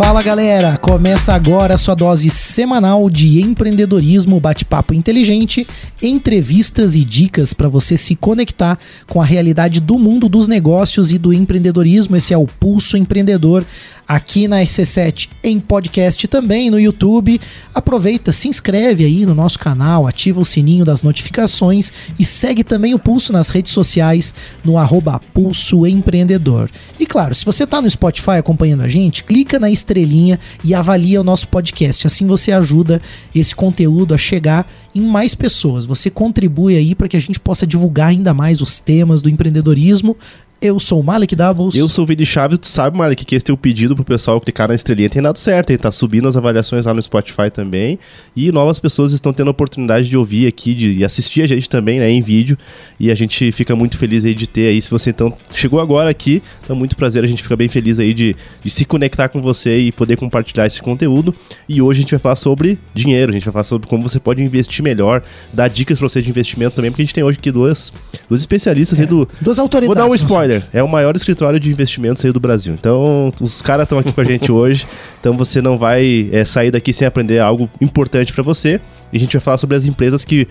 Fala galera, começa agora a sua dose semanal de empreendedorismo, bate-papo inteligente, entrevistas e dicas para você se conectar com a realidade do mundo dos negócios e do empreendedorismo. Esse é o Pulso Empreendedor aqui na RC7 em podcast também no YouTube. Aproveita, se inscreve aí no nosso canal, ativa o sininho das notificações e segue também o Pulso nas redes sociais no arroba Pulso Empreendedor. E claro, se você está no Spotify acompanhando a gente, clica na estrelinha e avalia o nosso podcast. Assim você ajuda esse conteúdo a chegar em mais pessoas. Você contribui aí para que a gente possa divulgar ainda mais os temas do empreendedorismo eu sou o Malik Doubles. Eu sou o Vini Chaves, tu sabe, Malik, que esse teu pedido pro pessoal clicar na estrelinha tem dado certo, ele tá subindo as avaliações lá no Spotify também, e novas pessoas estão tendo a oportunidade de ouvir aqui, de assistir a gente também, né, em vídeo, e a gente fica muito feliz aí de ter aí, se você então chegou agora aqui, então muito prazer, a gente fica bem feliz aí de, de se conectar com você e poder compartilhar esse conteúdo, e hoje a gente vai falar sobre dinheiro, a gente vai falar sobre como você pode investir melhor, dar dicas pra você de investimento também, porque a gente tem hoje aqui duas, duas especialistas É, aí do... duas autoridades. Vou dar um no spoiler. É o maior escritório de investimentos aí do Brasil. Então, os caras estão aqui com a gente hoje. Então, você não vai é, sair daqui sem aprender algo importante para você. E a gente vai falar sobre as empresas que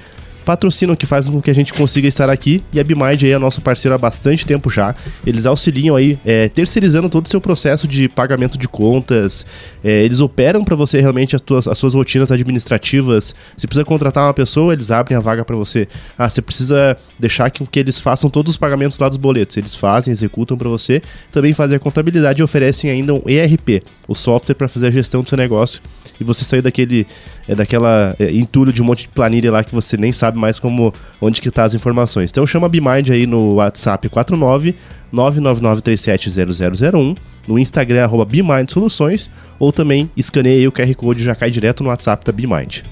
patrocinam, que fazem com que a gente consiga estar aqui. E a BMind aí é nosso parceiro há bastante tempo já. Eles auxiliam aí, é, terceirizando todo o seu processo de pagamento de contas. É, eles operam para você realmente as, tuas, as suas rotinas administrativas. Se precisa contratar uma pessoa, eles abrem a vaga para você. Ah, você precisa deixar que, que eles façam todos os pagamentos lá dos boletos. Eles fazem, executam para você. Também fazem a contabilidade e oferecem ainda um ERP, o software para fazer a gestão do seu negócio. E você sair daquele, é, daquela é, entulho de um monte de planilha lá que você nem sabe mais como onde que tá as informações. Então chama a BMind aí no WhatsApp 49 999370001, no Instagram arroba BMind Soluções, ou também escaneia o QR Code e já cai direto no WhatsApp da BMind.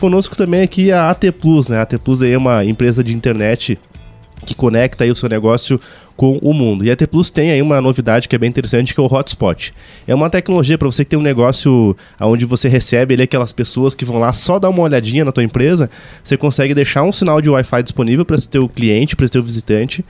Conosco também aqui a AT Plus, né? A AT Plus é uma empresa de internet que conecta aí o seu negócio com o mundo. E a T Plus tem aí uma novidade que é bem interessante, que é o Hotspot. É uma tecnologia para você que tem um negócio onde você recebe ali aquelas pessoas que vão lá só dar uma olhadinha na tua empresa, você consegue deixar um sinal de Wi-Fi disponível para esse teu cliente, para esse teu visitante,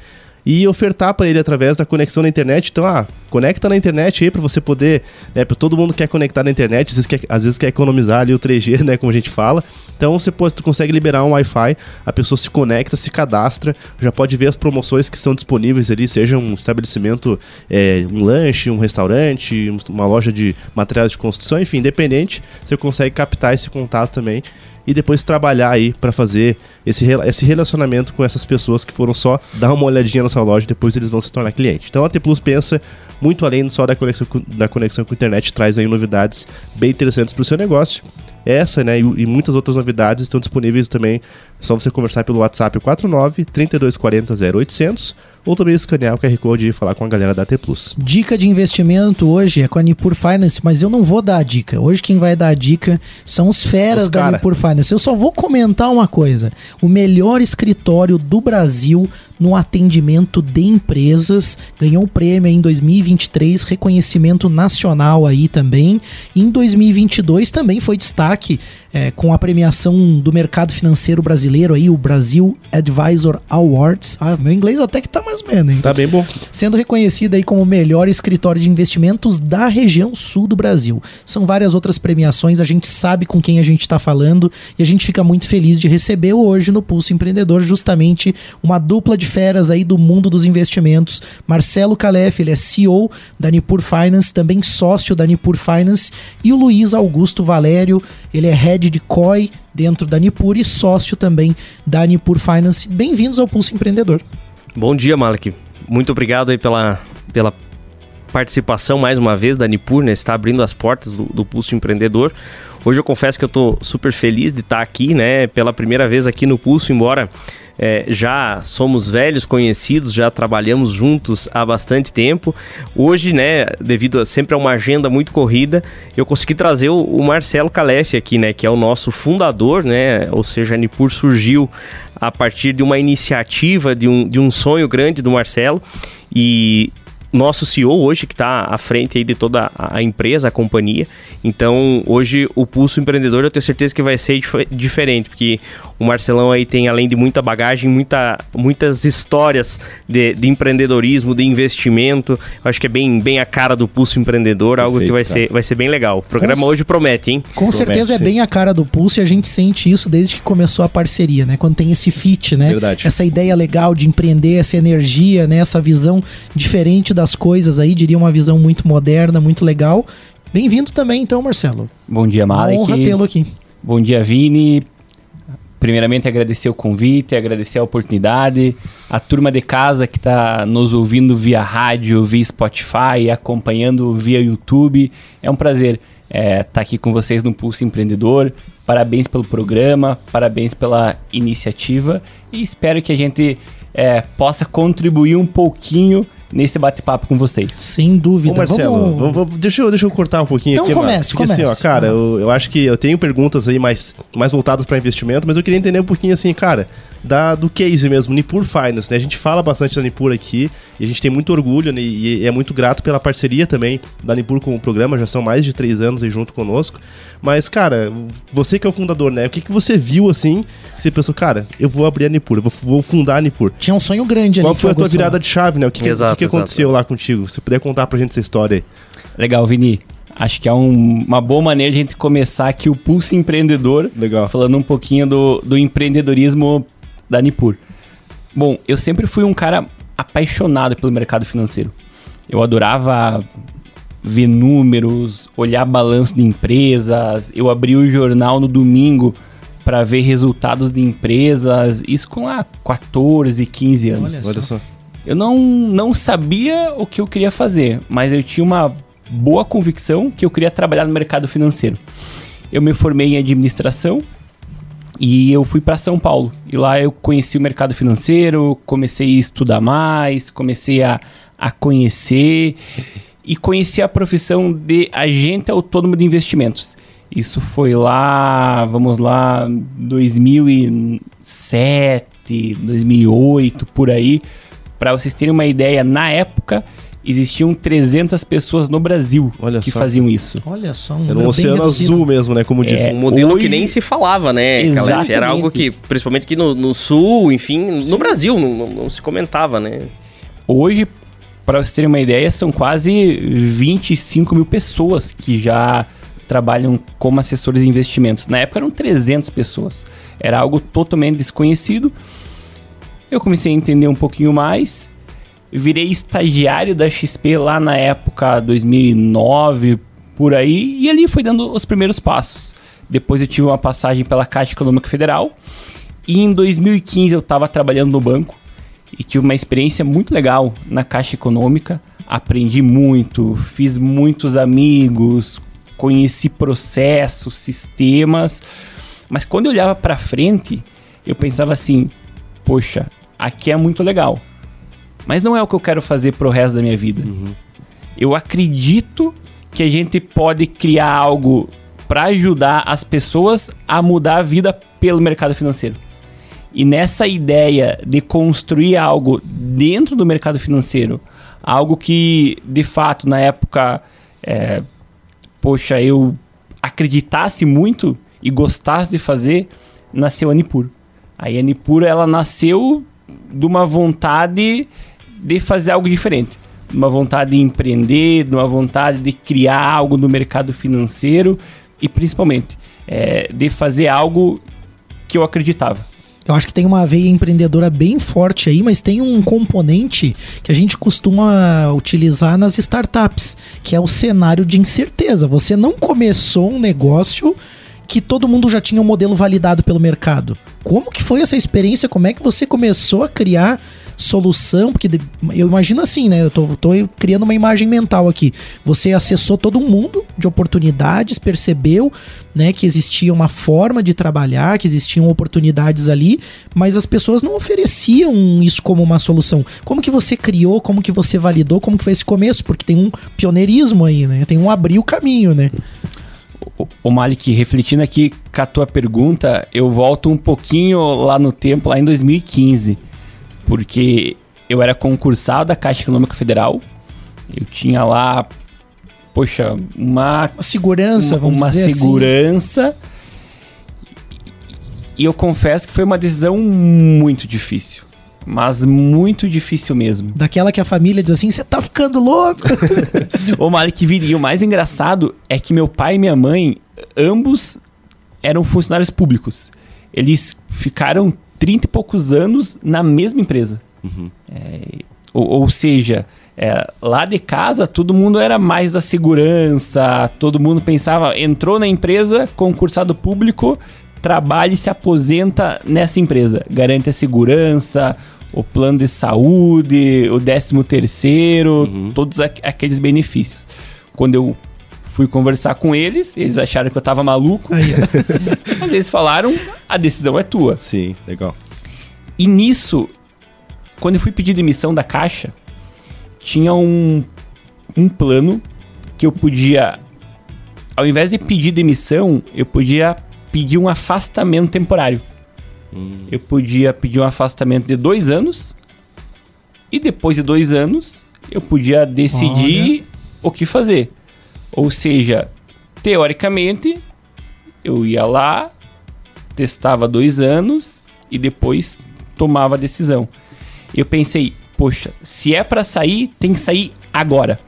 e ofertar para ele através da conexão na internet. Então, ah, conecta na internet aí para você poder, né, para todo mundo quer conectar na internet, às vezes, quer, às vezes quer economizar ali o 3G, né, como a gente fala. Então, você pode, tu consegue liberar um Wi-Fi, a pessoa se conecta, se cadastra, já pode ver as promoções que são disponíveis ali, seja um estabelecimento, é, um lanche, um restaurante, uma loja de materiais de construção, enfim, independente, você consegue captar esse contato também e depois trabalhar aí para fazer esse, esse relacionamento com essas pessoas que foram só dar uma olhadinha na sua loja e depois eles vão se tornar cliente. Então a T Plus pensa muito além só da conexão com, da conexão com a internet, traz aí novidades bem interessantes para o seu negócio. Essa, né, e, e, muitas outras novidades estão disponíveis também. É só você conversar pelo WhatsApp 49 3240 0800 ou também escanear o QR Code e falar com a galera da T Plus. Dica de investimento hoje é com a Nipur Finance, mas eu não vou dar a dica. Hoje quem vai dar a dica são os feras Os da. Nipur Finance. Eu só vou comentar uma coisa: o melhor escritório do Brasil no atendimento de empresas ganhou um prêmio em 2023, reconhecimento nacional aí também. E em 2022 também foi destaque é, com a premiação do mercado financeiro brasileiro aí, o Brasil Advisor Awards. Ah, meu inglês até que tá mais menos, hein? Tá bem bom. sendo reconhecida aí como o melhor escritório de investimentos da região sul do Brasil. São várias outras premiações, a gente sabe com quem a gente está falando e a gente fica muito feliz de receber hoje no Pulso Empreendedor justamente uma dupla de feras aí do mundo dos investimentos. Marcelo Calef, ele é CEO da Nipur Finance, também sócio da Nipur Finance, e o Luiz Augusto Valério, ele é head de COI dentro da Nipur e sócio também da Nipur Finance. Bem-vindos ao Pulso Empreendedor. Bom dia, Malek. Muito obrigado aí pela, pela participação mais uma vez da Nipur, né? Está abrindo as portas do, do Pulso Empreendedor. Hoje eu confesso que eu estou super feliz de estar aqui, né? Pela primeira vez aqui no Pulso, embora é, já somos velhos conhecidos, já trabalhamos juntos há bastante tempo. Hoje, né, devido a sempre a uma agenda muito corrida, eu consegui trazer o, o Marcelo Calef aqui, né, que é o nosso fundador, né? Ou seja, a Nipur surgiu a partir de uma iniciativa, de um, de um sonho grande do Marcelo. E nosso CEO hoje que está à frente aí de toda a empresa, a companhia. Então, hoje o pulso empreendedor eu tenho certeza que vai ser dif diferente, porque o Marcelão aí tem além de muita bagagem, muita, muitas histórias de, de empreendedorismo, de investimento. Eu acho que é bem, bem a cara do pulso empreendedor, Perfeito, algo que vai ser, vai ser bem legal. O programa com hoje promete, hein? Com promete, certeza é sim. é bem a cara do pulso e a gente sente isso desde que começou a parceria, né? Quando tem esse fit, né? Verdade. Essa ideia legal de empreender, essa energia, né? Essa visão diferente das coisas aí, diria uma visão muito moderna, muito legal. Bem-vindo também, então, Marcelo. Bom dia, Malek. Honra tê-lo aqui. Bom dia, Vini. Primeiramente, agradecer o convite, agradecer a oportunidade. A turma de casa que está nos ouvindo via rádio, via Spotify, acompanhando via YouTube. É um prazer estar é, tá aqui com vocês no Pulso Empreendedor. Parabéns pelo programa, parabéns pela iniciativa e espero que a gente é, possa contribuir um pouquinho nesse bate-papo com vocês. Sem dúvida. Ô Marcelo, vamos... vamos, deixa, eu, deixa eu cortar um pouquinho então aqui. Comece, porque comece. assim, ó, cara, eu, eu acho que eu tenho perguntas aí mais, mais voltadas para investimento, mas eu queria entender um pouquinho assim, cara, da, do case mesmo, Nipur Finance, né? A gente fala bastante da Nipur aqui e a gente tem muito orgulho né? e é muito grato pela parceria também da Nipur com o programa, já são mais de três anos aí junto conosco. Mas, cara, você que é o fundador, né? O que, que você viu assim que você pensou, cara, eu vou abrir a Nipur, eu vou, vou fundar a Nipur? Tinha um sonho grande Qual ali. Qual foi a tua virada de chave, né? O que, exato, que, que aconteceu exato. lá contigo? Se puder contar pra gente essa história aí. Legal, Vini. Acho que é um, uma boa maneira de a gente começar aqui o Pulso Empreendedor. Legal. Falando um pouquinho do, do empreendedorismo da Nipur. Bom, eu sempre fui um cara apaixonado pelo mercado financeiro. Eu adorava ver números, olhar balanço de empresas. Eu abri o jornal no domingo para ver resultados de empresas. Isso com lá 14, 15 anos. Olha só. Eu não, não sabia o que eu queria fazer, mas eu tinha uma boa convicção que eu queria trabalhar no mercado financeiro. Eu me formei em administração e eu fui para São Paulo. E lá eu conheci o mercado financeiro, comecei a estudar mais, comecei a, a conhecer e conheci a profissão de agente autônomo de investimentos. Isso foi lá, vamos lá, 2007, 2008, por aí. Para vocês terem uma ideia, na época existiam 300 pessoas no Brasil Olha que só. faziam isso. Olha só, um Era um oceano reduzido. azul mesmo, né? Como diz. É, Um modelo Hoje- que nem se falava, né? Exatamente. Era algo que, principalmente aqui no, no sul, enfim, no Brasil, não, não- não se comentava, né? Hoje, para vocês terem uma ideia, são quase 25 mil pessoas que já trabalham como assessores de investimentos. Na época eram 300 pessoas. Era algo totalmente desconhecido. Eu comecei a entender um pouquinho mais. Virei estagiário da XP lá na época 2009, por aí, e ali foi dando os primeiros passos. Depois eu tive uma passagem pela Caixa Econômica Federal. E em 2015 eu estava trabalhando no banco e tive uma experiência muito legal na Caixa Econômica. Aprendi muito, fiz muitos amigos, conheci processos, sistemas. Mas quando eu olhava para frente, eu pensava assim: poxa, aqui é muito legal. Mas não é o que eu quero fazer pro resto da minha vida. Eu acredito que a gente pode criar algo para ajudar as pessoas a mudar a vida pelo mercado financeiro. E nessa ideia de construir algo dentro do mercado financeiro, algo que de fato na época, é, poxa, eu acreditasse muito e gostasse de fazer, nasceu a Nipur. Aí a Nipur ela nasceu de uma vontade de fazer algo diferente, de uma vontade de empreender, de uma vontade de criar algo no mercado financeiro e principalmente é, de fazer algo que eu acreditava. Eu acho que tem uma veia empreendedora bem forte aí, mas tem um componente que a gente costuma utilizar nas startups, que é o cenário de incerteza. Você não começou um negócio que todo mundo já tinha um modelo validado pelo mercado. Como que foi essa experiência? Como é que você começou a criar solução? Porque eu imagino assim, né? Eu tô, tô criando uma imagem mental aqui. Você acessou todo mundo de oportunidades, percebeu, né, que existia uma forma de trabalhar, que existiam oportunidades ali, mas as pessoas não ofereciam isso como uma solução. Como que você criou? Como que você validou? Como que foi esse começo? Porque tem um pioneirismo aí, né? Tem um abrir o caminho, né? O- Malik, refletindo aqui com a tua pergunta, eu volto um pouquinho lá no tempo, lá em 2015, porque eu era concursado da Caixa Econômica Federal Eu tinha lá, poxa, uma Uma segurança, uma, vamos uma dizer assim. segurança. E eu confesso que foi uma decisão muito difícil. Mas muito difícil mesmo. Daquela que a família diz assim, você tá ficando louco. Ô, Malik viria. O mais engraçado é que meu pai e minha mãe, ambos eram funcionários públicos. Eles ficaram 30 e poucos anos na mesma empresa. É, ou, ou seja, é, lá de casa todo mundo era mais da segurança, todo mundo pensava, entrou na empresa, concursado público, trabalha e se aposenta nessa empresa. Garante a segurança, o plano de saúde, o décimo terceiro, todos aqu- aqueles benefícios. Quando eu fui conversar com eles, eles acharam que eu tava maluco, mas eles falaram, a decisão é tua. Sim, legal. E nisso, quando eu fui pedir demissão da caixa, tinha um, um plano que eu podia, ao invés de pedir demissão, eu podia pedir um afastamento temporário. Eu podia pedir um afastamento de dois anos e depois de dois anos eu podia decidir o que fazer. Ou seja, teoricamente, eu ia lá, testava dois anos e depois tomava a decisão. Eu pensei, poxa, se é pra sair, tem que sair agora.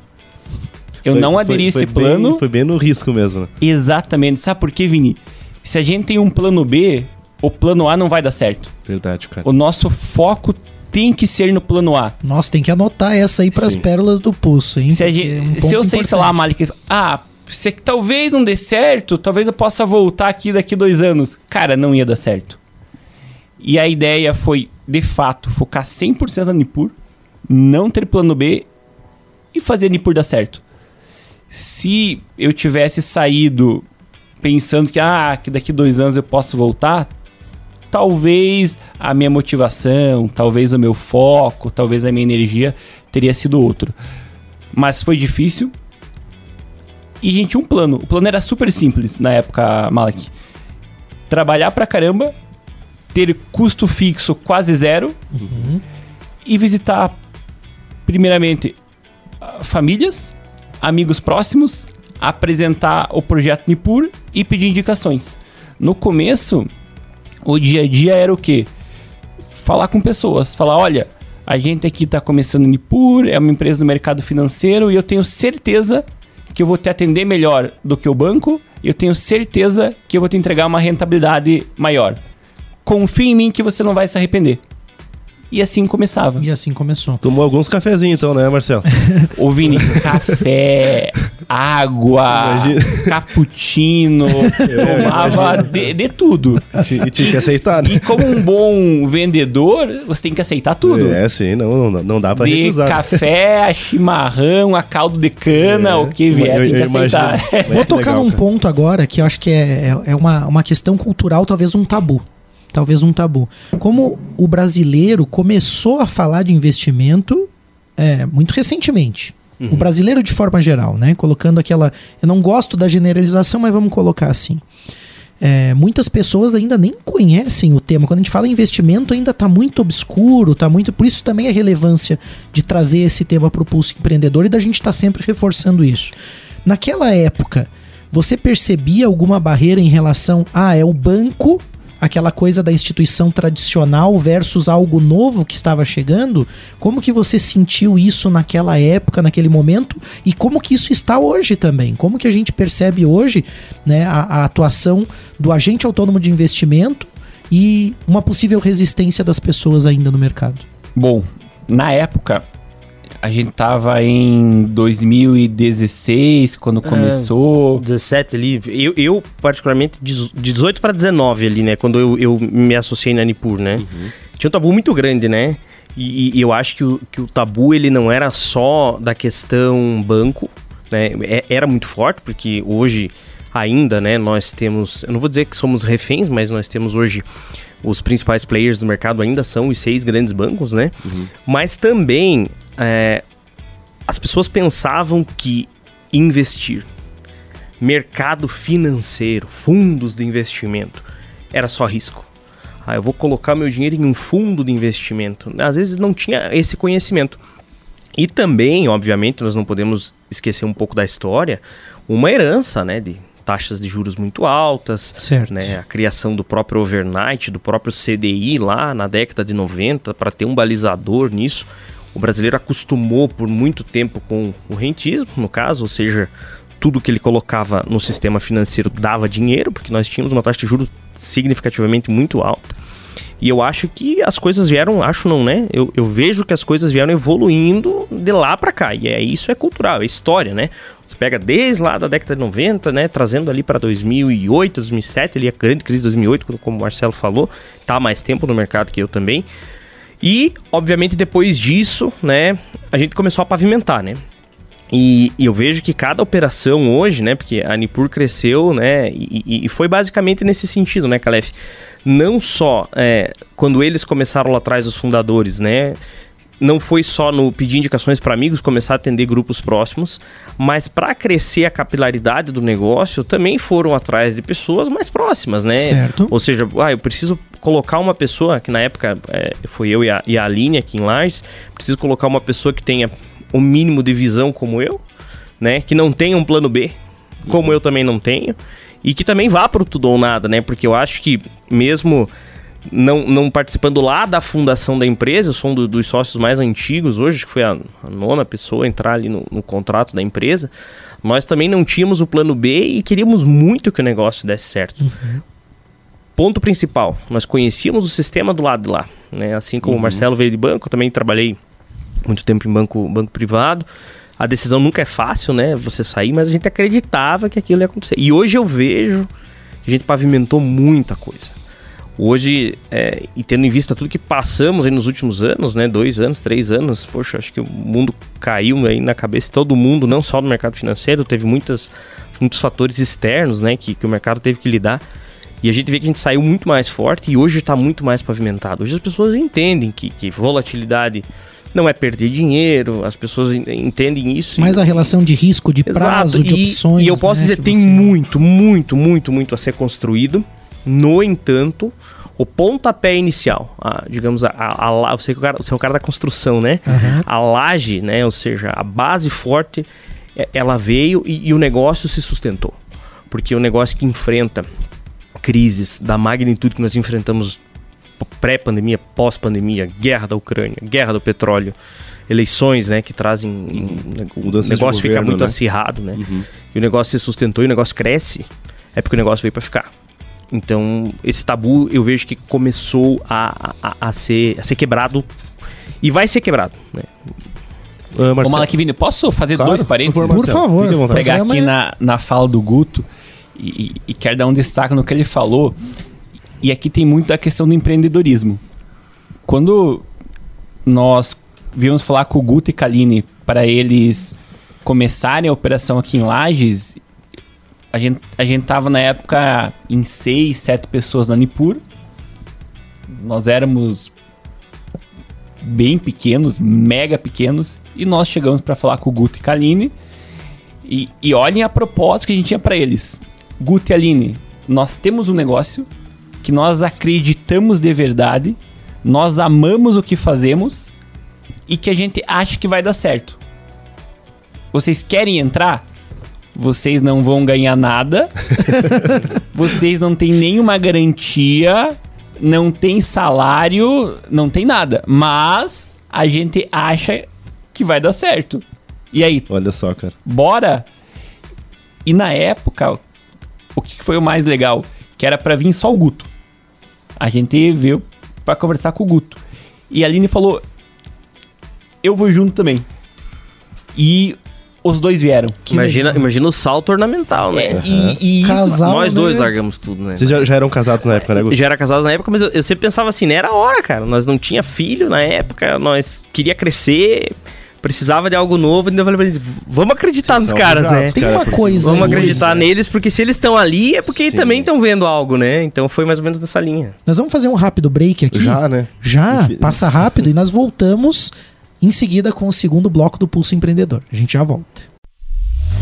Eu Foi- não foi- aderi a foi esse bem- plano. Foi bem no risco mesmo, né? Exatamente. Sabe por quê, Vini? Se a gente tem um plano B, o plano A não vai dar certo. Verdade, cara. O nosso foco tem que ser no plano A. Nossa, tem que anotar essa aí pras Sim. pérolas do pulso, hein? Se, gente- é um se eu sei, sei lá, importante. Malik, ah, se talvez não dê certo, talvez eu possa voltar aqui daqui dois anos. Cara, não ia dar certo. E a ideia foi, de fato, focar 100% na Nipur, não ter plano B e fazer a Nipur dar certo. Se eu tivesse saído pensando que, ah, que daqui dois anos eu posso voltar, talvez a minha motivação, talvez o meu foco, talvez a minha energia teria sido outro. Mas foi difícil. E gente um plano. O plano era super simples na época, Malak. Trabalhar pra caramba, ter custo fixo quase zero e visitar, primeiramente, famílias, amigos próximos, apresentar o projeto Nipur e pedir indicações. No começo, o dia a dia era o quê? Falar com pessoas, falar, olha, a gente aqui está começando Nipur, é uma empresa do mercado financeiro e eu tenho certeza que eu vou te atender melhor do que o banco eu tenho certeza que eu vou te entregar uma rentabilidade maior. Confie em mim que você não vai se arrepender. E assim começava. E assim começou. Tomou alguns cafezinhos então, né, Marcelo? Ô Vini, café, água, Imagina. cappuccino, tomava de, de tudo. E tinha que aceitar, né? E como um bom vendedor, você tem que aceitar tudo. É, sim, não, não, não dá pra de recusar. café, a chimarrão, a caldo de cana, É. o que vier, Eu- tem que aceitar. imagino. Vou tocar legal, num cara. ponto agora que eu acho que é, é, é uma, uma questão cultural, talvez um tabu. Talvez um tabu. Como o brasileiro começou a falar de investimento é, muito recentemente. O brasileiro de forma geral, né? Colocando aquela. Eu não gosto da generalização, mas vamos colocar assim. É, muitas pessoas ainda nem conhecem o tema. Quando a gente fala em investimento, ainda está muito obscuro, tá muito. Por isso também a relevância de trazer esse tema para o pulso empreendedor e da gente estar sempre reforçando isso. Naquela época, você percebia alguma barreira em relação a ah, é o banco, aquela coisa da instituição tradicional versus algo novo que estava chegando? Como que você sentiu isso naquela época, naquele momento? E como que isso está hoje também? Como que a gente percebe hoje né, a, a atuação do agente autônomo de investimento e uma possível resistência das pessoas ainda no mercado? Bom, na época, a gente tava em 2016, quando começou. 17 ali, eu, eu particularmente, dezo- de 18 para 19 ali, né? Quando eu, eu me associei na Nipur, né? Tinha um tabu muito grande, né? E, e eu acho que o, que o tabu, ele não era só da questão banco, né? É- era muito forte, porque hoje ainda, né, nós temos... Eu não vou dizer que somos reféns, mas nós temos hoje... Os principais players do mercado ainda são os seis grandes bancos, né? Mas também é, as pessoas pensavam que investir, mercado financeiro, fundos de investimento, era só risco. Ah, eu vou colocar meu dinheiro em um fundo de investimento. Às vezes não tinha esse conhecimento. E também, obviamente, nós não podemos esquecer um pouco da história, uma herança, né, de taxas de juros muito altas, Certo. né, a criação do próprio overnight, do próprio CDI lá na década de 90 para ter um balizador nisso. O brasileiro acostumou por muito tempo com o rentismo, no caso, ou seja, tudo que ele colocava no sistema financeiro dava dinheiro, porque nós tínhamos uma taxa de juros significativamente muito alta. E eu acho que as coisas vieram, acho não, né? Eu, eu vejo que as coisas vieram evoluindo de lá para cá. E é isso é cultural, é história, né? Você pega desde lá da década de 90, né, trazendo ali para 2008, 2007, ali a grande crise de 2008, como o Marcelo falou, tá mais tempo no mercado que eu também. E, obviamente, depois disso, né, a gente começou a pavimentar, né? E, e eu vejo que cada operação hoje, né, porque a Nipur cresceu, né, e, e- foi basicamente nesse sentido, né, Calef? Não só é, quando eles começaram lá atrás, os fundadores, né, não foi só no pedir indicações para amigos, começar a atender grupos próximos, mas para crescer a capilaridade do negócio, também foram atrás de pessoas mais próximas, né? Certo. Ou seja, ah, eu preciso colocar uma pessoa, que na época é, foi eu e a, e a Aline aqui em Lages, preciso colocar uma pessoa que tenha o mínimo de visão como eu, né? Que não tenha um plano B, como eu também não tenho, e que também vá para o tudo ou nada, né? Porque eu acho que mesmo não, não participando lá da fundação da empresa, eu sou um do- dos sócios mais antigos hoje, acho que foi a, a nona pessoa a entrar ali no, no contrato da empresa. Nós também não tínhamos o plano B e queríamos muito que o negócio desse certo. Ponto principal, nós conhecíamos o sistema do lado de lá. Né? Assim como o Marcelo veio de banco, eu também trabalhei muito tempo em banco, banco privado. A decisão nunca é fácil, né? Você sair, mas a gente acreditava que aquilo ia acontecer. E hoje eu vejo que a gente pavimentou muita coisa. Hoje, é, e tendo em vista tudo que passamos nos últimos anos, né? Dois anos, três anos, poxa, acho que o mundo caiu aí na cabeça de todo mundo, não só no mercado financeiro, teve muitas, muitos fatores externos, né? Que, que o mercado teve que lidar. E a gente vê que a gente saiu muito mais forte e hoje está muito mais pavimentado. Hoje as pessoas entendem que, que volatilidade não é perder dinheiro, as pessoas en- entendem isso. Mas a relação de risco, de Exato, prazo, de e, opções. E eu posso né, dizer, que tem você- muito, muito, muito, muito a ser construído. No entanto, o pontapé inicial, a- digamos, a, a, a você, que é o cara, você é o cara da construção, né? Aham. A laje, né? Ou seja, a base forte, é- ela veio e, e o negócio se sustentou. Porque o negócio que enfrenta crises da magnitude que nós enfrentamos pré-pandemia, pós-pandemia, guerra da Ucrânia, guerra do petróleo, eleições, né, que trazem o de negócio fica governo, muito né? acirrado, né? Uhum. E o negócio se sustentou e o negócio cresce, é porque o negócio veio para ficar. Então, esse tabu eu vejo que começou a, a, a ser, a ser quebrado e vai ser quebrado, né? Ah, Ô, Marcelo, Malakivini, posso fazer Claro, dois parênteses? por Por favor. à vontade. pegar aqui na, na fala do Guto e, e- quero dar um destaque no que ele falou. E aqui tem muito da questão do empreendedorismo. Quando nós viemos falar com o Guto e Kaline para eles começarem a operação aqui em Lages, a gente, a gente tava na época em seis, sete pessoas na Nipur. Nós éramos bem pequenos, mega pequenos, e nós chegamos para falar com o Guto e Kaline. E, e olhem a proposta que a gente tinha para eles. Guto e Aline, nós temos um negócio que nós acreditamos de verdade, nós amamos o que fazemos e que a gente acha que vai dar certo. Vocês querem entrar? Vocês não vão ganhar nada. vocês não têm nenhuma garantia, não tem salário, não tem nada. Mas a gente acha que vai dar certo. E aí, Olha só, cara. bora. E na época, o que foi o mais legal? Que era pra vir só o Guto. A gente veio pra conversar com o Guto. E a Aline falou: Eu vou junto também. E os dois vieram. Que imagina, legal. imagina o salto ornamental, né? É, e, e isso- Casal, Nós dois né? largamos tudo, né? Vocês já, já eram casados na época, né, Guto? já era casados na época, mas eu, eu sempre pensava assim, não era a hora, cara. Nós não tinha filho na época, nós queria crescer, precisava de algo novo, então eu falei pra ele, vamos acreditar Vocês nos caras, né? Tem cara, uma coisa Vamos aí. acreditar né? neles, porque se eles estão ali é porque Sim. também estão vendo algo, né? Então foi mais ou menos nessa linha. Nós vamos fazer um rápido break aqui. Já, né? Já, Enfim. passa rápido e nós voltamos em seguida com o segundo bloco do Pulso Empreendedor. A gente já volta.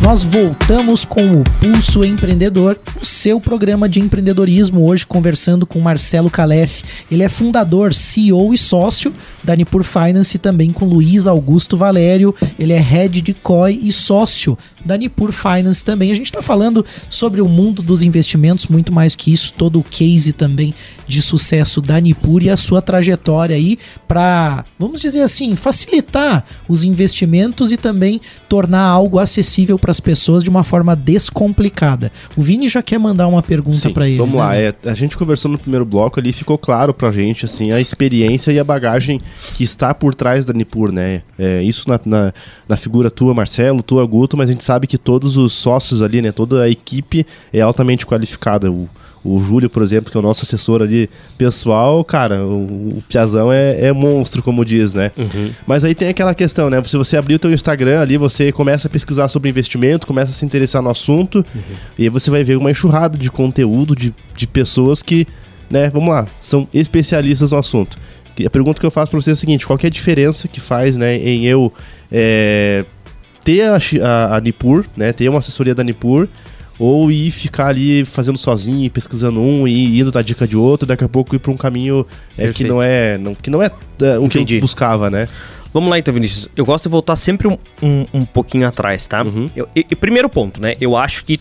Nós voltamos com o Pulso Empreendedor, o seu programa de empreendedorismo, hoje conversando com Marcelo Calef. Ele é fundador, CEO e sócio da Nipur Finance e também com Luiz Augusto Valério. Ele é head de COI e sócio da Nipur Finance também. A gente está falando sobre o mundo dos investimentos, muito mais que isso, todo o case também de sucesso da Nipur e a sua trajetória aí para, vamos dizer assim, facilitar os investimentos e também tornar algo acessível para as pessoas de uma forma descomplicada. O Vini já quer mandar uma pergunta para ele. Vamos né? lá, é, a gente conversou no primeiro bloco ali, ficou claro pra gente assim a experiência e a bagagem que está por trás da Nipur, né? É, isso na, na, na figura tua, Marcelo, tua, Guto, mas a gente sabe que todos os sócios ali, né, toda a equipe é altamente qualificada. O, o Júlio, por exemplo, que é o nosso assessor ali pessoal, cara, o, o Piazão é, é, monstro, como diz, né? Uhum. Mas aí tem aquela questão, né? Se você abrir o teu Instagram ali, você começa a pesquisar sobre investimento, começa a se interessar no assunto, uhum. e aí você vai ver uma enxurrada de conteúdo de, de pessoas que, né, vamos lá, são especialistas no assunto. E a pergunta que eu faço para você é a seguinte: qual é a diferença que faz, né, em eu é, ter a, a, a Nipur, né, ter uma assessoria da Nipur ou ir ficar ali fazendo sozinho, pesquisando um e indo da dica de outro, daqui a pouco ir para um caminho é, que não é, não, que não é, é o Entendi. que eu buscava, né? Vamos lá então, Vinícius. Eu gosto de voltar sempre um, um, um pouquinho atrás, tá? Uhum. Eu, primeiro ponto, né? Eu acho que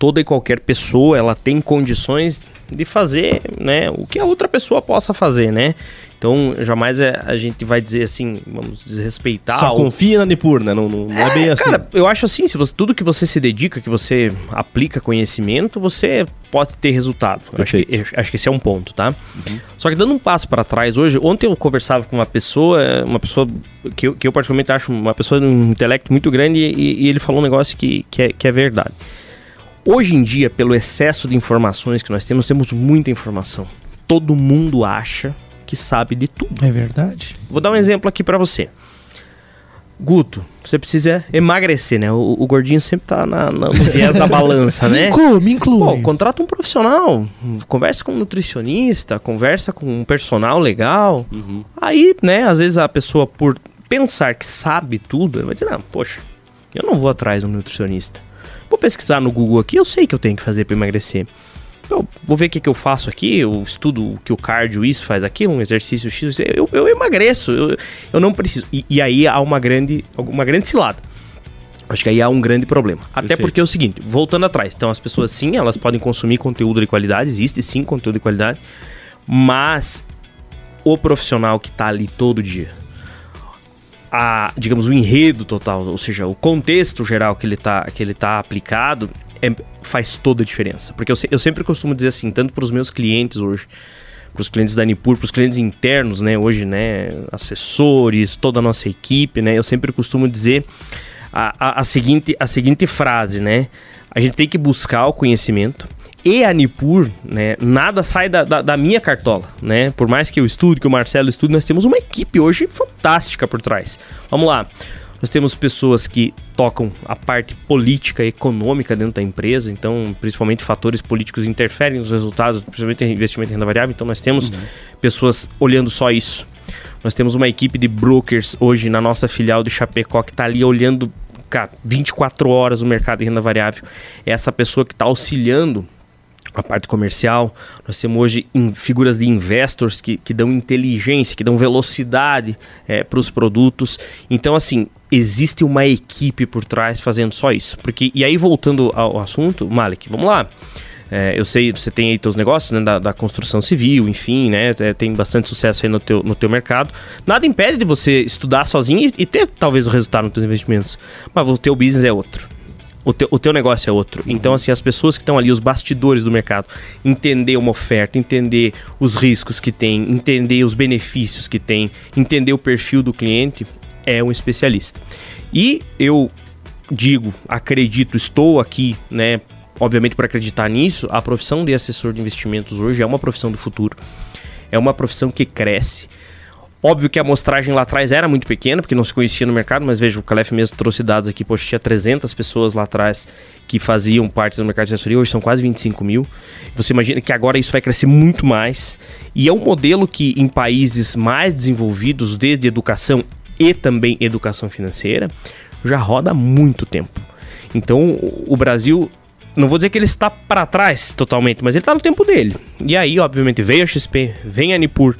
toda e qualquer pessoa ela tem condições de fazer, né, o que a outra pessoa possa fazer, né? Então, jamais é, a gente vai dizer assim, vamos desrespeitar. Só ou... confia na Nipur, né? Não, não, não é, é, bem assim. Cara, eu acho assim, se você, tudo que você se dedica, que você aplica conhecimento, você pode ter resultado. Acho que, acho que, esse é um ponto, tá? Uhum. Só que dando um passo para trás hoje, ontem eu conversava com uma pessoa, uma pessoa que eu, que eu particularmente acho uma pessoa de um intelecto muito grande e, e ele falou um negócio que, que, é, que é verdade. Hoje em dia, pelo excesso de informações que nós temos, temos muita informação. Todo mundo acha que sabe de tudo. É verdade. Vou dar um exemplo aqui para você. Guto, você precisa emagrecer, né? O, o gordinho sempre tá na, na, no viés da balança, né? Me inclui, me inclui. Pô, contrata um profissional, conversa com um nutricionista, conversa com um personal legal. Uhum. Aí, né, às vezes a pessoa, por pensar que sabe tudo, vai dizer, não, poxa, eu não vou atrás de um nutricionista. Vou pesquisar no Google aqui, eu sei que eu tenho que fazer para emagrecer. Eu vou ver o que, que eu faço aqui, eu estudo que o cardio isso faz aquilo, um exercício X, eu, eu emagreço, eu, eu não preciso. E, e, aí há uma grande, uma grande cilada. Acho que aí há um grande problema. Até Perfeito. porque é o seguinte, voltando atrás, então as pessoas sim, elas podem consumir conteúdo de qualidade, existe sim conteúdo de qualidade, mas o profissional que está ali todo dia, a, digamos, o enredo total, ou seja, o contexto geral que ele está que ele tá aplicado, é, faz toda a diferença. Porque eu, eu sempre costumo dizer assim, tanto para os meus clientes hoje, para os clientes da Nipur, para os clientes internos, né, hoje, né, assessores, toda a nossa equipe, né, eu sempre costumo dizer a, a, a seguinte, a seguinte frase, né, a gente tem que buscar o conhecimento, e a Nipur, né, nada sai da, da, da, minha cartola, né? Por mais que eu estude, que o Marcelo estude, nós temos uma equipe hoje fantástica por trás. Vamos lá. Nós temos pessoas que tocam a parte política e econômica dentro da empresa, então, principalmente fatores políticos interferem nos resultados, principalmente investimento em renda variável, então nós temos uhum. pessoas olhando só isso. Nós temos uma equipe de brokers hoje na nossa filial de Chapecó que está ali olhando cara, 24 horas o mercado de renda variável. É essa pessoa que está auxiliando a parte comercial. Nós temos hoje figuras de investors que, que dão inteligência, que dão velocidade é, para os produtos. Então, assim, existe uma equipe por trás fazendo só isso. Porque, e aí, voltando ao assunto, Malik, vamos lá. É, eu sei, você tem aí teus negócios né, da, da, construção civil, enfim, né? É, tem bastante sucesso aí no teu, no teu mercado. Nada impede de você estudar sozinho e, e ter talvez o resultado nos teus investimentos. Mas o teu business é outro o teu, o teu negócio é outro. Uhum. Então, assim, as pessoas que estão ali, os bastidores do mercado, entender uma oferta, entender os riscos que tem, entender os benefícios que tem, entender o perfil do cliente, é um especialista. E eu digo, acredito, estou aqui, né, obviamente para acreditar nisso, a profissão de assessor de investimentos hoje é uma profissão do futuro. É uma profissão que cresce Óbvio que a amostragem lá atrás era muito pequena, porque não se conhecia no mercado, mas veja, o Calef mesmo trouxe dados aqui, poxa, tinha 300 pessoas lá atrás que faziam parte do mercado de assessoria, hoje são quase 25 mil. Você imagina que agora isso vai crescer muito mais. E é um modelo que em países mais desenvolvidos, desde educação e também educação financeira, já roda há muito tempo. Então, o- Brasil, não vou dizer que ele está para trás totalmente, mas ele está no tempo dele. E aí, obviamente, veio a XP, vem a Nipur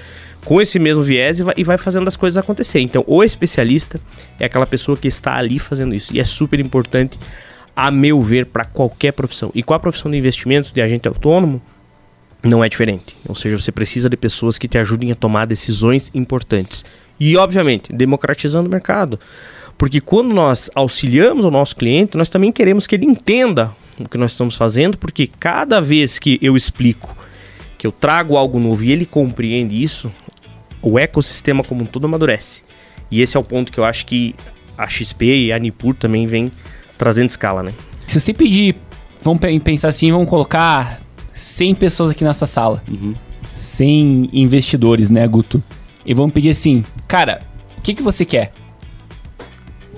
com esse mesmo viés e vai, fazendo as coisas acontecer. Então, o especialista é aquela pessoa que está ali fazendo isso. E é super importante, a meu ver, para qualquer profissão. E com a profissão de investimento, de agente autônomo, não é diferente. Ou seja, você precisa de pessoas que te ajudem a tomar decisões importantes. E, obviamente, democratizando o mercado. Porque quando nós auxiliamos o nosso cliente, nós também queremos que ele entenda o que nós estamos fazendo, porque cada vez que eu explico, que eu trago algo novo e ele compreende isso, o ecossistema como um todo amadurece. E esse é o ponto que eu acho que a XP e a Nipur também vem trazendo escala, né? Se você pedir, vamos pe- pensar assim, vamos colocar 100 pessoas aqui nessa sala. 100 investidores, né, Guto? E vamos pedir assim, cara, o que, que você quer?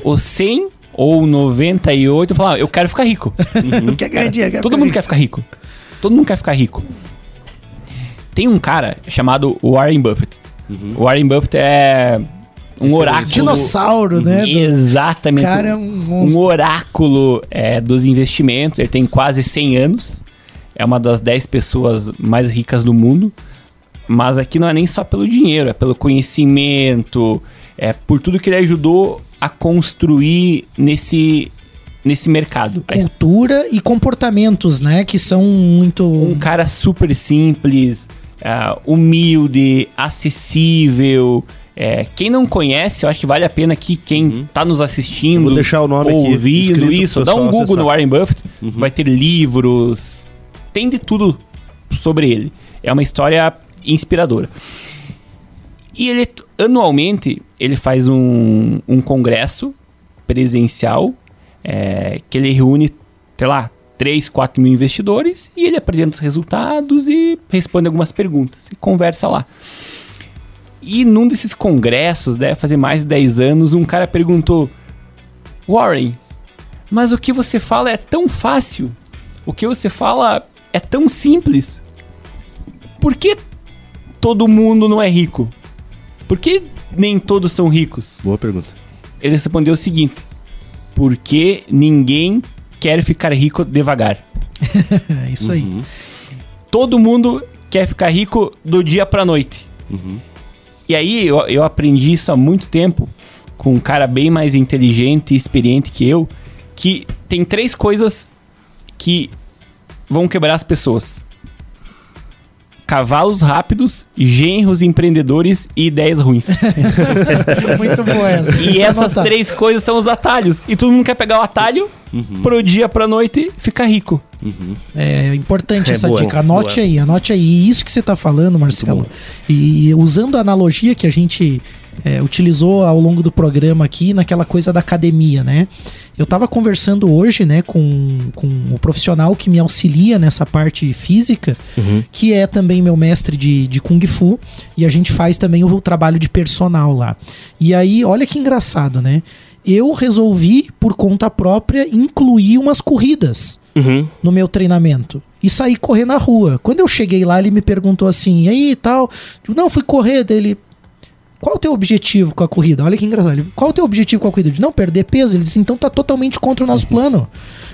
O 100 ou 98 falar, ah, eu quero ficar rico. Não quer ganhar dinheiro, quer Todo mundo rico. quer ficar rico. Todo mundo quer ficar rico. Tem um cara chamado Warren Buffett. O Warren Buffett é um oráculo. Dinossauro, né? Exatamente. Cara, é um um monstro. oráculo é, dos investimentos. Ele tem quase 100 anos. É uma das 10 pessoas mais ricas do mundo. Mas aqui não é nem só pelo dinheiro, é pelo conhecimento, é por tudo que ele ajudou a construir nesse, nesse mercado. A Cultura e comportamentos, né? Que são muito. um cara super simples, ah, humilde, acessível. É, quem não conhece, eu acho que vale a pena que quem tá nos assistindo, Vou deixar o nome aqui ouvindo pro isso, dá um Google acessar. no Warren Buffett, vai ter livros, tem de tudo sobre ele. É uma história inspiradora. E ele, anualmente, ele faz um, um congresso presencial é, que ele reúne, sei lá, 3, 4 mil investidores e ele apresenta os resultados e responde algumas perguntas e conversa lá. E num desses congressos, deve fazer mais de 10 anos, um cara perguntou: Warren, mas o que você fala é tão fácil, o que você fala é tão simples. Por que todo mundo não é rico? Por que nem todos são ricos? Boa pergunta. Ele respondeu o seguinte: Porque ninguém quer ficar rico devagar. É isso aí. Todo mundo quer ficar rico do dia pra noite. E aí eu, eu aprendi isso há muito tempo com um cara bem mais inteligente e experiente que eu, que tem três coisas que vão quebrar as pessoas. Cavalos rápidos, genros empreendedores e ideias ruins. Muito boa essa. E Vou essas anotar. três coisas são os atalhos. E todo mundo quer pegar o atalho pro dia pra noite ficar rico. É importante É essa boa, dica. Anote boa. aí, anote aí. E isso que você tá falando, Marcelo. E usando a analogia que a gente é, utilizou ao longo do programa aqui, naquela coisa da academia, né? Eu tava conversando hoje, né, com, com o profissional que me auxilia nessa parte física, que é também meu mestre de, de Kung Fu, e a gente faz também o trabalho de personal lá. E aí, olha que engraçado, né? Eu resolvi, por conta própria, incluir umas corridas Uhum. no meu treinamento e saí correr na rua. Quando eu cheguei lá, ele me perguntou assim: e aí e tal? Eu, não, fui correr dele. Qual o teu objetivo com a corrida? Olha que engraçado. Ele, Qual o teu objetivo com a corrida? Eu disse, não, perder peso. Ele disse, então tá totalmente contra o nosso plano.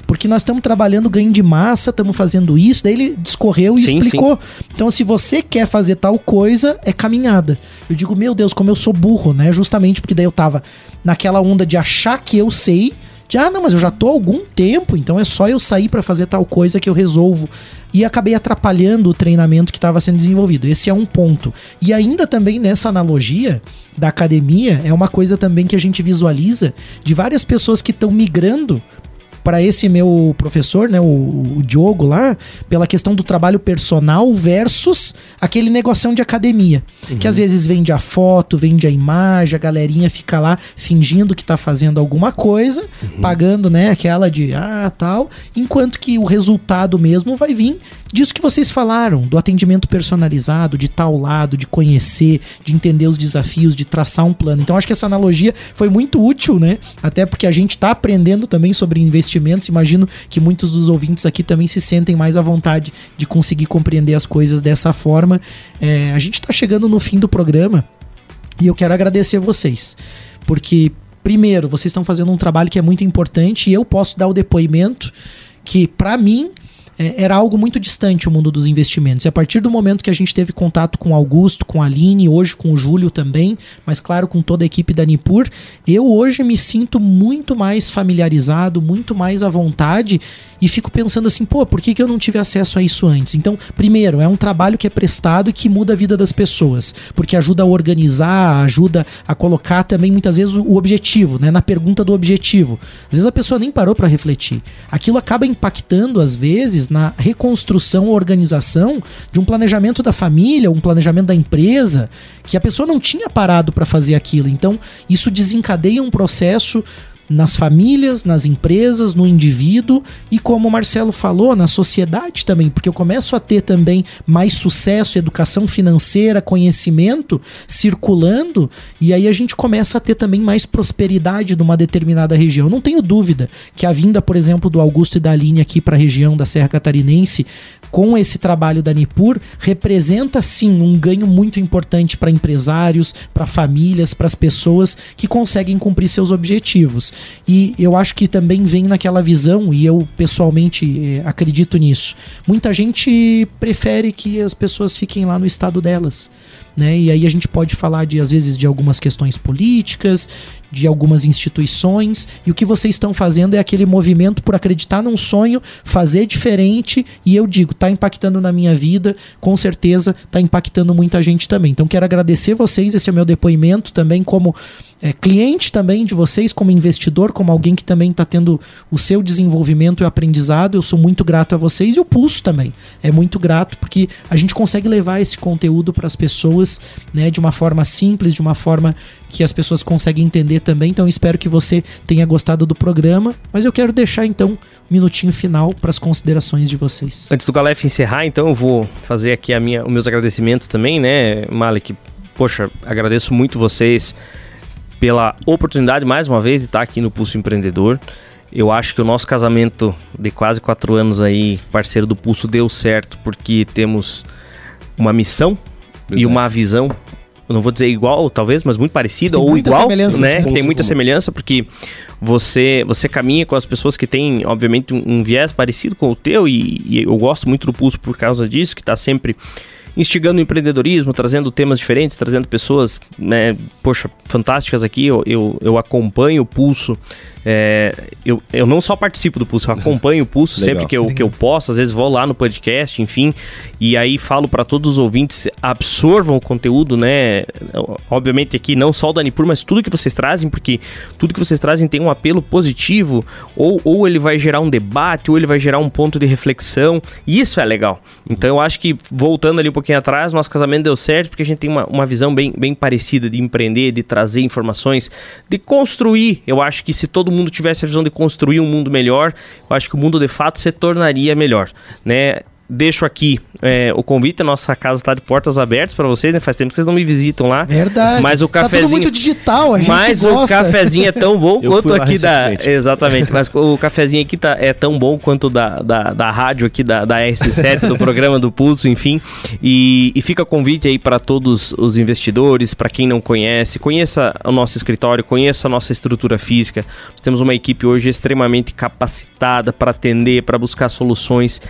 Porque nós estamos trabalhando ganho de massa, estamos fazendo isso. Daí ele discorreu e Sim, explicou. Então, se você quer fazer tal coisa, é caminhada. Eu digo, meu Deus, como eu sou burro, né? Justamente porque daí eu tava naquela onda de achar que eu sei. De, ah, não, mas eu já tô há algum tempo, então é só eu sair pra fazer tal coisa que eu resolvo. E acabei atrapalhando o treinamento que estava sendo desenvolvido. Esse é um ponto. E ainda também nessa analogia da academia, é uma coisa também que a gente visualiza de várias pessoas que estão migrando para esse meu professor, né, o, o Diogo lá, pela questão do trabalho personal versus aquele negoção de academia. Que às vezes vende a foto, vende a imagem, a galerinha fica lá fingindo que tá fazendo alguma coisa, pagando, né, aquela de ah, tal, enquanto que o resultado mesmo vai vir disso que vocês falaram, do atendimento personalizado, de estar ao lado, de conhecer, de entender os desafios, de traçar um plano. Então acho que essa analogia foi muito útil, né? Até porque a gente está aprendendo também sobre Imagino que muitos dos ouvintes aqui também se sentem mais à vontade de conseguir compreender as coisas dessa forma. É, a gente está chegando no fim do programa e eu quero agradecer vocês, porque primeiro, vocês estão fazendo um trabalho que é muito importante e eu posso dar o depoimento que, para mim, é, era algo muito distante o mundo dos investimentos. E a partir do momento que a gente teve contato com o Augusto, com a Aline, hoje com o Júlio também, mas claro, com toda a equipe da Nipur, eu hoje me sinto muito mais familiarizado, muito mais à vontade e fico pensando assim, pô, por que, que eu não tive acesso a isso antes? Então, primeiro, é um trabalho que é prestado e que muda a vida das pessoas, porque ajuda a organizar, ajuda a colocar também muitas vezes o objetivo, né? Na pergunta do objetivo. Às vezes a pessoa nem parou para refletir. Aquilo acaba impactando, às vezes, na reconstrução ou organização de um planejamento da família, um planejamento da empresa, que a pessoa não tinha parado para fazer aquilo. Então, isso desencadeia um processo nas famílias, nas empresas, no indivíduo e, como o Marcelo falou, na sociedade também, porque eu começo a ter também mais sucesso, educação financeira, conhecimento circulando e aí a gente começa a ter também mais prosperidade numa determinada região. Não tenho dúvida que a vinda, por exemplo, do Augusto e da Aline aqui para a região da Serra Catarinense com esse trabalho da Nipur representa sim um ganho muito importante para empresários, para famílias, para as pessoas que conseguem cumprir seus objetivos. E eu acho que também vem naquela visão, e eu pessoalmente eh, acredito nisso. Muita gente prefere que as pessoas fiquem lá no estado delas. Né? E aí a gente pode falar de às vezes de algumas questões políticas, de algumas instituições, e o que vocês estão fazendo é aquele movimento por acreditar num sonho, fazer diferente, e eu digo, tá impactando na minha vida, com certeza tá impactando muita gente também. Então quero agradecer vocês, esse é o meu depoimento também como é, cliente também de vocês, como investidor, como alguém que também está tendo o seu desenvolvimento e aprendizado. Eu sou muito grato a vocês e o Pulso também é muito grato porque a gente consegue levar esse conteúdo para as pessoas né, de uma forma simples, de uma forma que as pessoas conseguem entender também. Então espero que você tenha gostado do programa. Mas eu quero deixar então um minutinho final para as considerações de vocês. Antes do Galef encerrar, então eu vou fazer aqui a minha, os meus agradecimentos também, né, Malik? Poxa, agradeço muito vocês pela oportunidade, mais uma vez, de estar aqui no Pulso Empreendedor. Eu acho que o nosso casamento de quase quatro anos aí, parceiro do Pulso, deu certo porque temos uma missão Verdade. e uma visão. Eu não vou dizer igual, talvez, mas muito parecida ou igual, né? né? Que tem muita semelhança porque você você caminha com as pessoas que têm, obviamente, um, um viés parecido com o teu e, e eu gosto muito do Pulso por causa disso, que está sempre instigando o empreendedorismo, trazendo temas diferentes, trazendo pessoas, né, poxa, fantásticas aqui. Eu, eu, eu acompanho o Pulso é, eu, eu não só participo do Pulso, eu acompanho o Pulso sempre que eu, que eu posso, às vezes vou lá no podcast, enfim, e aí falo para todos os ouvintes, absorvam o conteúdo, né? Obviamente aqui não só o Danipur, mas tudo que vocês trazem, porque tudo que vocês trazem tem um apelo positivo, ou, ou ele vai gerar um debate, ou ele vai gerar um ponto de reflexão, e isso é legal. Então eu acho que, voltando ali um pouquinho atrás, nosso casamento deu certo, porque a gente tem uma, uma visão bem, bem parecida de empreender, de trazer informações, de construir. Eu acho que se todo mundo mundo tivesse a visão de construir um mundo melhor, eu acho que o mundo de fato se tornaria melhor, né? Deixo aqui é, o convite, a nossa casa está de portas abertas para vocês, né? Faz tempo que vocês não me visitam lá. Verdade. Mas o cafezinho. Tá tudo muito digital, a gente Mas gosta. o cafezinho é tão bom quanto aqui da. Exatamente. Mas o cafezinho aqui tá, é tão bom quanto da, da, da rádio aqui, da, da RS7, do programa do Pulso, enfim. E, e fica o convite aí para todos os investidores, para quem não conhece, conheça o nosso escritório, conheça a nossa estrutura física. Nós temos uma equipe hoje extremamente capacitada para atender, para buscar soluções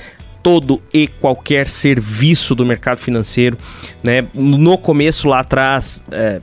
todo e qualquer serviço do mercado financeiro. Né? No começo, lá atrás, é,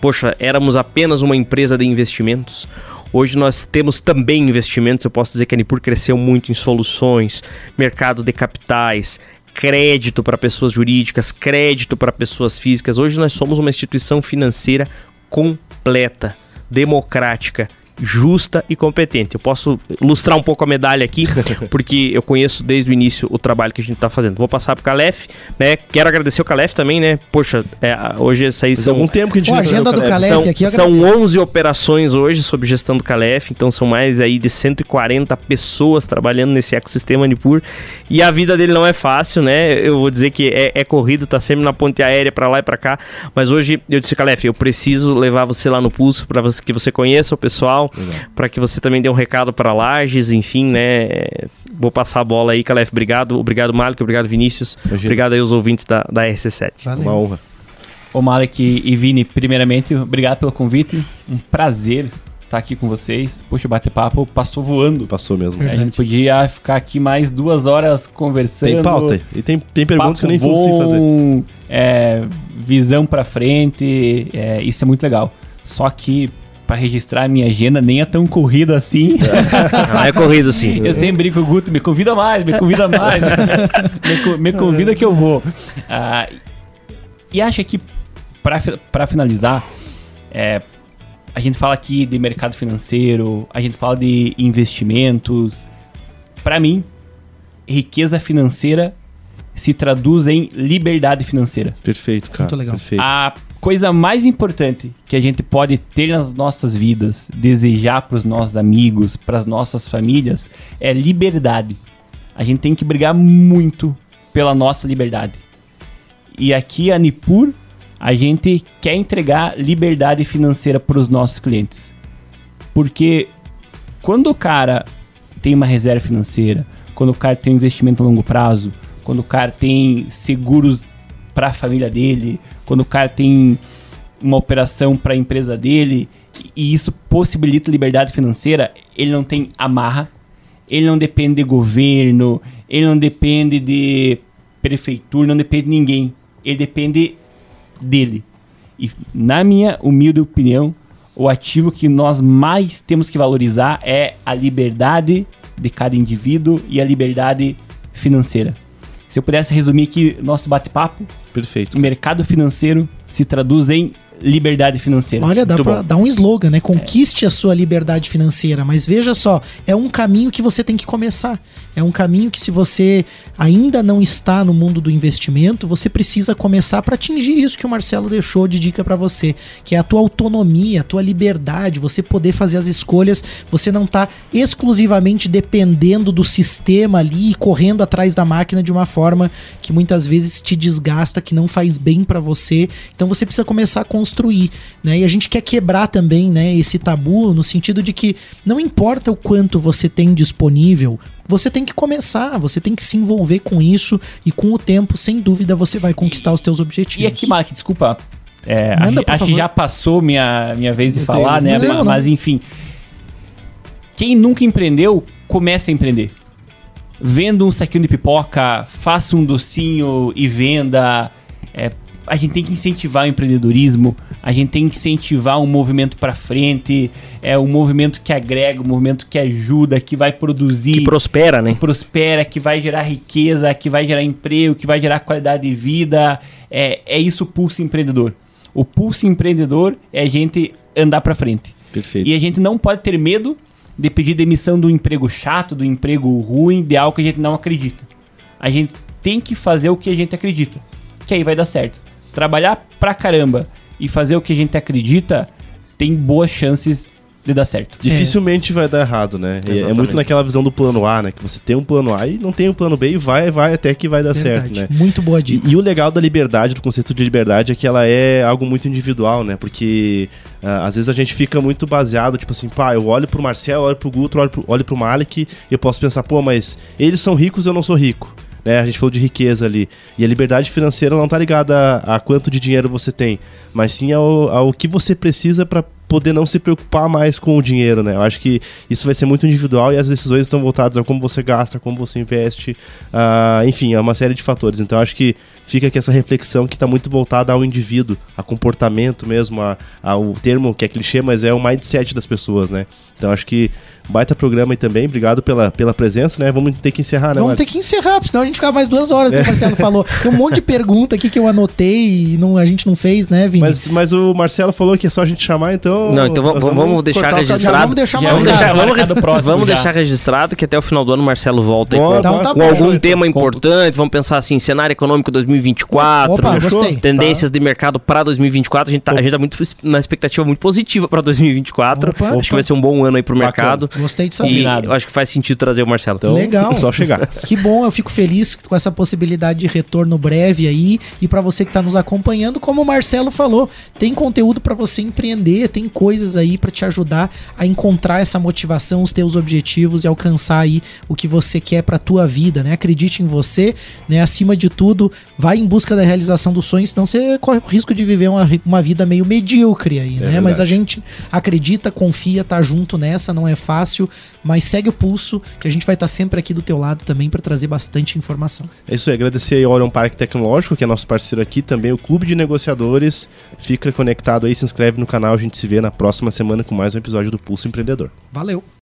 poxa, éramos apenas uma empresa de investimentos. Hoje nós temos também investimentos. Eu posso dizer que a Nipur cresceu muito em soluções, mercado de capitais, crédito para pessoas jurídicas, crédito para pessoas físicas. Hoje nós somos uma instituição financeira completa, democrática, justa e competente. Eu posso ilustrar um pouco a medalha aqui, porque eu conheço desde o início o trabalho que a gente está fazendo. Vou passar para o Calef, né? Quero agradecer o Calef também, né? Poxa, é, hoje essa aí são... algum tempo que a gente Pô, agenda do Calef são, aqui São 11 operações hoje sob gestão do Calef, então são mais aí de 140 pessoas trabalhando nesse ecossistema Nipur. E a vida dele não é fácil, né? Eu vou dizer que é, é corrido, tá sempre na ponte aérea para lá e para cá. Mas hoje eu disse, Calef, eu preciso levar você lá no pulso para que você conheça o pessoal para que você também dê um recado para Lages, enfim, né? Vou passar a bola aí, Calef, obrigado. Obrigado, Malik, obrigado, Vinícius. Imagina. Obrigado aí aos ouvintes da, da RC7. Valeu. Uma honra. Ô Malik e Vini, primeiramente, obrigado pelo convite. Um prazer estar aqui com vocês. Poxa, o bate-papo passou voando. Passou mesmo. Verdade. A gente podia ficar aqui mais duas horas conversando. Tem pauta. E tem, tem perguntas que eu nem consigo fazer. é, visão pra frente, é, isso é muito legal. Só que pra registrar a minha agenda nem é tão corrida assim. Não é corrida assim. Eu sempre brinco com o Guto, me convida mais, me convida mais. me, me convida que eu vou. Ah, e acha que, pra finalizar, é, a gente fala aqui de mercado financeiro, a gente fala de investimentos. Pra mim, riqueza financeira se traduz em liberdade financeira. Perfeito, cara. Muito legal. Perfeito. A coisa mais importante que a gente pode ter nas nossas vidas, desejar para os nossos amigos, para as nossas famílias, é liberdade. A gente tem que brigar muito pela nossa liberdade. E aqui a Nipur, a gente quer entregar liberdade financeira para os nossos clientes. Porque quando o cara tem uma reserva financeira, quando o cara tem um investimento a longo prazo, quando o cara tem seguros para a família dele, quando o cara tem uma operação para a empresa dele e isso possibilita liberdade financeira, ele não tem amarra, ele não depende de governo, ele não depende de prefeitura, não depende de ninguém, ele depende dele. E na minha humilde opinião, o ativo que nós mais temos que valorizar é a liberdade de cada indivíduo e a liberdade financeira. Se eu pudesse resumir aqui nosso bate-papo, Perfeito. o mercado financeiro se traduz em liberdade financeira. Olha, dá Muito pra bom. dar um slogan, né? Conquiste a sua liberdade financeira. Mas veja só, é um caminho que você tem que começar. É um caminho que, se você ainda não está no mundo do investimento, você precisa começar para atingir isso que o Marcelo deixou de dica para você, que é a tua autonomia, a tua liberdade, você poder fazer as escolhas, você não tá exclusivamente dependendo do sistema ali e correndo atrás da máquina de uma forma que muitas vezes te desgasta, que não faz bem para você. Então você precisa começar a construir, né? E a gente quer quebrar também, né, esse tabu no sentido de que não importa o quanto você tem disponível, você tem que começar, você tem que se envolver com isso e com o tempo, sem dúvida, você vai conquistar os teus objetivos. E aqui, Mark, desculpa. É, Manda, acho, que já passou minha, minha vez de Eu falar, tenho- né? Não, não. Mas enfim. Quem nunca empreendeu, comece a empreender. Venda um saquinho de pipoca, faça um docinho e venda. É, a gente tem que incentivar o empreendedorismo, a gente tem que incentivar um movimento para frente, é um movimento que agrega, um movimento que ajuda, que vai produzir Que prospera, né? prospera, que vai gerar riqueza, que vai gerar emprego, que vai gerar qualidade de vida. É, é isso o pulso empreendedor. O pulso empreendedor é a gente andar pra frente. Perfeito. E a gente não pode ter medo de pedir demissão do emprego chato, do emprego ruim, de algo que a gente não acredita. A gente tem que fazer o que a gente acredita, que aí vai dar certo. Trabalhar pra caramba e fazer o que a gente acredita tem boas chances de dar certo. Dificilmente vai dar errado, né? E É Exatamente. muito naquela visão do plano A, né? Que você tem um plano A e não tem um plano B e vai, vai até que vai dar Verdade. certo, né? Muito boa E, dica. e o legal da liberdade, do conceito de liberdade, é que ela é algo muito individual, né? Porque ah, às vezes a gente fica muito baseado, tipo assim, pá, eu olho pro Marcel, olho pro Guto, olho pro, olho pro Malik, e eu posso pensar, pô, mas eles são ricos, eu não sou rico. Né? A gente falou de riqueza ali. E a liberdade financeira não tá ligada a, a quanto de dinheiro você tem, mas sim ao, ao que você precisa para poder não se preocupar mais com o dinheiro, né? Eu acho que isso vai ser muito individual e as decisões estão voltadas a como você gasta, como você investe, ah, enfim, é uma série de fatores. Então acho que fica aqui essa reflexão que está muito voltada ao indivíduo, a comportamento mesmo, a, ao termo que é clichê, mas é o mindset das pessoas, né? Então acho que baita programa aí também, obrigado pela, pela presença, né? Vamos ter que encerrar, né? Vamos ter que encerrar, porque senão a gente fica mais duas horas, né, o Marcelo falou. Tem um monte de pergunta aqui que eu anotei e não, a gente não fez, né, Vini? Mas, mas o Marcelo falou que é só a gente chamar, então. Não, então vamos- vamos deixar registrado. Vamos deixar Já marcado. deixar, vamos, marcado próximo vamos já. deixar registrado que até o final do ano o Marcelo volta aí Bora, com, Então tá com bom. algum Então. tema importante. Vamos pensar assim, cenário econômico 2024. Opa, gostei. Tendências de mercado para 2024. A gente tá, a gente tá muito na expectativa muito positiva para 2024. Opa. Acho que vai ser um bom ano aí pro Bacana. Gostei de E saber. Eu acho que faz sentido trazer o Marcelo. Então, Legal. é só chegar. Que bom, eu fico feliz com essa possibilidade de retorno breve aí. E pra você que tá nos acompanhando, como o Marcelo falou, tem conteúdo pra você empreender, tem coisas aí pra te ajudar a encontrar essa motivação, os teus objetivos e alcançar aí o que você quer pra tua vida, né? Acredite em você, né? Acima de tudo, vai em busca da realização dos sonhos, senão você corre o risco de viver uma, uma vida meio medíocre aí, né? Mas a gente acredita, confia, tá junto nessa, não é fácil, mas segue o pulso, que a gente vai estar sempre aqui do teu lado também pra trazer bastante informação. É isso aí, agradecer aí ao Orion Parque Tecnológico, que é nosso parceiro aqui, também o Clube de Negociadores. Fica conectado aí, se inscreve no canal, a gente se vê na próxima semana com mais um episódio do Pulso Empreendedor. Valeu!